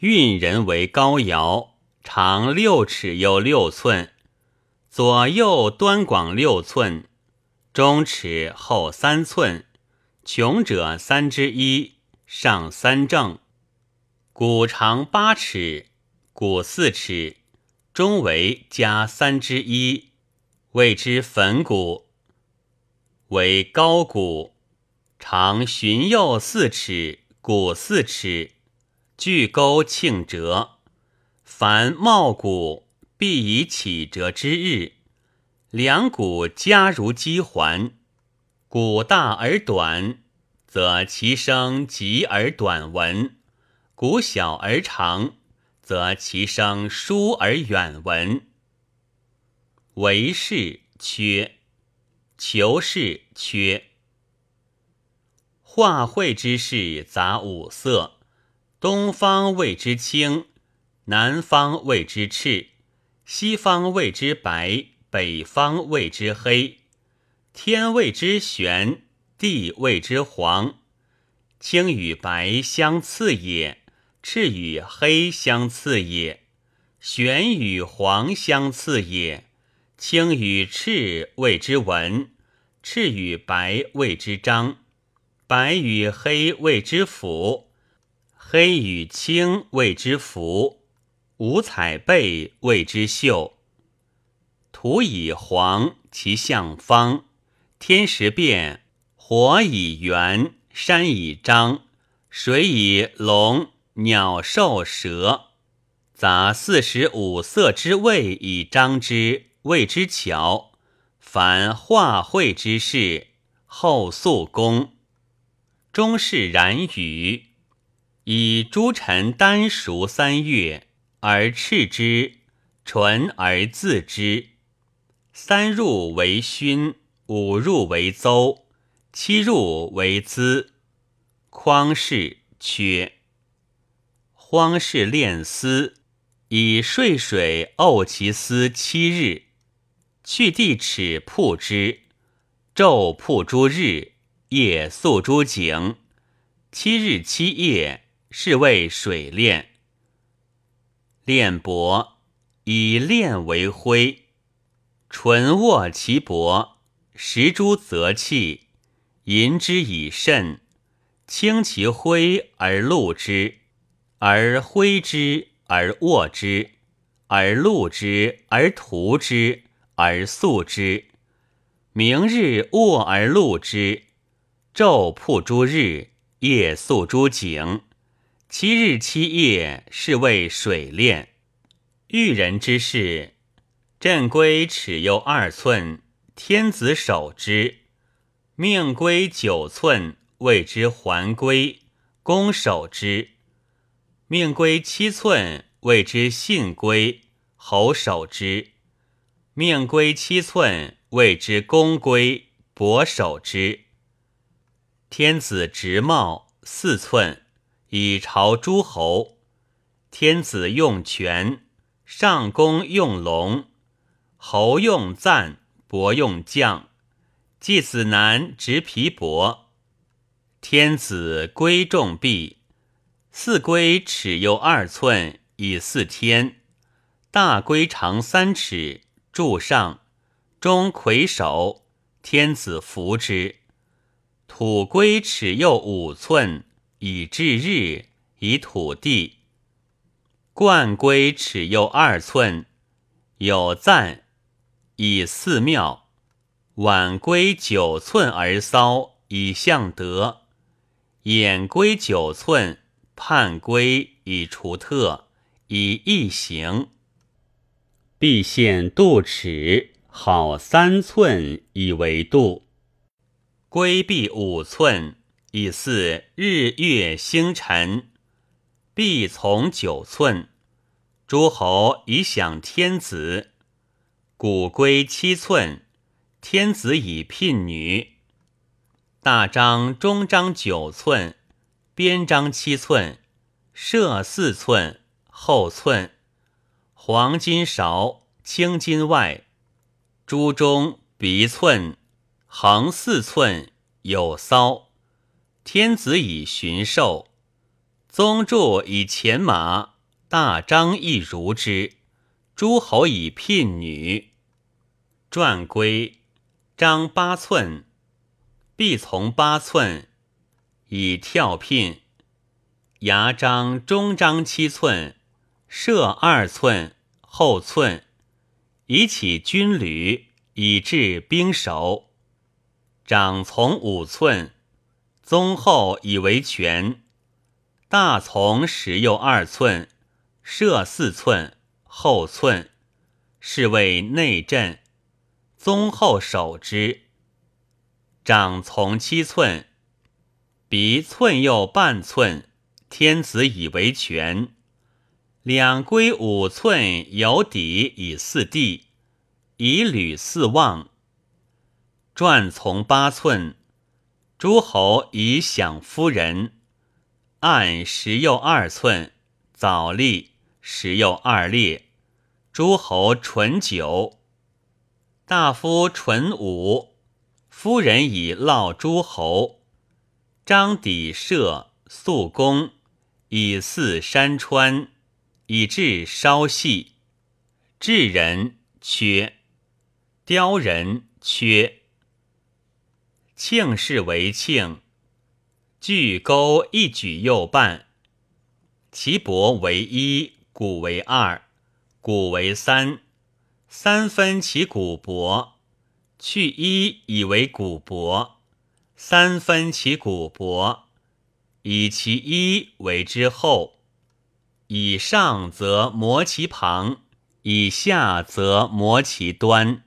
运人为高爻，长六尺又六寸，左右端广六寸，中尺厚三寸，穷者三之一，上三正。骨长八尺，骨四尺，中为加三之一，谓之粉骨。为高骨，长循右四尺，骨四尺。巨钩庆折，凡茂谷必以起折之日。两骨加如鸡环，谷大而短，则其声急而短闻；谷小而长，则其声疏而远闻。为是缺，求是缺。画会之事杂五色。东方谓之青，南方谓之赤，西方谓之白，北方谓之黑。天谓之玄，地谓之黄。青与白相次也，赤与黑相次也，玄与黄相次也。青与赤谓之文，赤与白谓之章，白与黑谓之辅。黑与青谓之福，五彩贝谓之秀。土以黄，其象方；天时变，火以圆，山以张，水以龙，鸟兽蛇，杂四时五色之味以张之，谓之巧。凡画会之事，后素功。终是然语。以诸臣丹熟三月，而赤之，纯而自之。三入为勋，五入为邹，七入为资。匡氏缺。荒氏练丝，以睡水沤其丝七日，去地齿铺之，昼铺诸日，夜宿诸井，七日七夜。是谓水炼。炼帛以炼为灰，纯握其帛，食诸则气，银之以肾，清其灰而露之，而挥之而握之，而露之而涂之而素之。明日握而露之，昼曝诸日，夜宿诸井。七日七夜，是谓水炼。育人之事，震龟尺又二寸，天子守之；命龟九寸，谓之环龟，公守之；命龟七寸，谓之信龟，侯守之；命龟七寸，谓之公龟，伯守之。天子直帽四寸。以朝诸侯，天子用权，上公用龙，侯用赞，伯用将。季子南执皮帛，天子归重币，四龟尺又二寸，以四天。大龟长三尺，柱上，中魁首，天子服之。土龟尺又五寸。以至日，以土地。冠龟尺又二寸，有赞，以寺庙。晚龟九寸而骚，以象德。眼龟九寸，判龟以除特，以易行。必现度尺，好三寸以为度。龟臂五寸。以似日月星辰，必从九寸。诸侯以享天子。古龟七寸，天子以聘女。大章中章九寸，边章七寸，射四寸，后寸。黄金勺，青金外。珠中鼻寸，横四寸，有骚。天子以巡狩，宗助以前马，大张亦如之。诸侯以聘女。传归张八寸，必从八寸，以跳聘。牙张中张七寸，射二寸，后寸，以起军旅，以至兵守。长从五寸，宗后以为权。大从十又二寸，射四寸，后寸，是谓内阵。宗后守之。长从七寸，鼻寸又半寸，天子以为权。两归五寸，有底以四地，以履四望。转从八寸，诸侯以享夫人。按十又二寸，早立十又二列，诸侯纯九。大夫纯五，夫人以烙诸侯。张底射肃公，以祀山川，以至稍细。智人缺，雕人缺。庆氏为庆，巨钩一举右半，其帛为一，骨为二，骨为三，三分其骨帛，去一以为骨帛，三分其骨帛，以其一为之后，以上则磨其旁，以下则磨其端。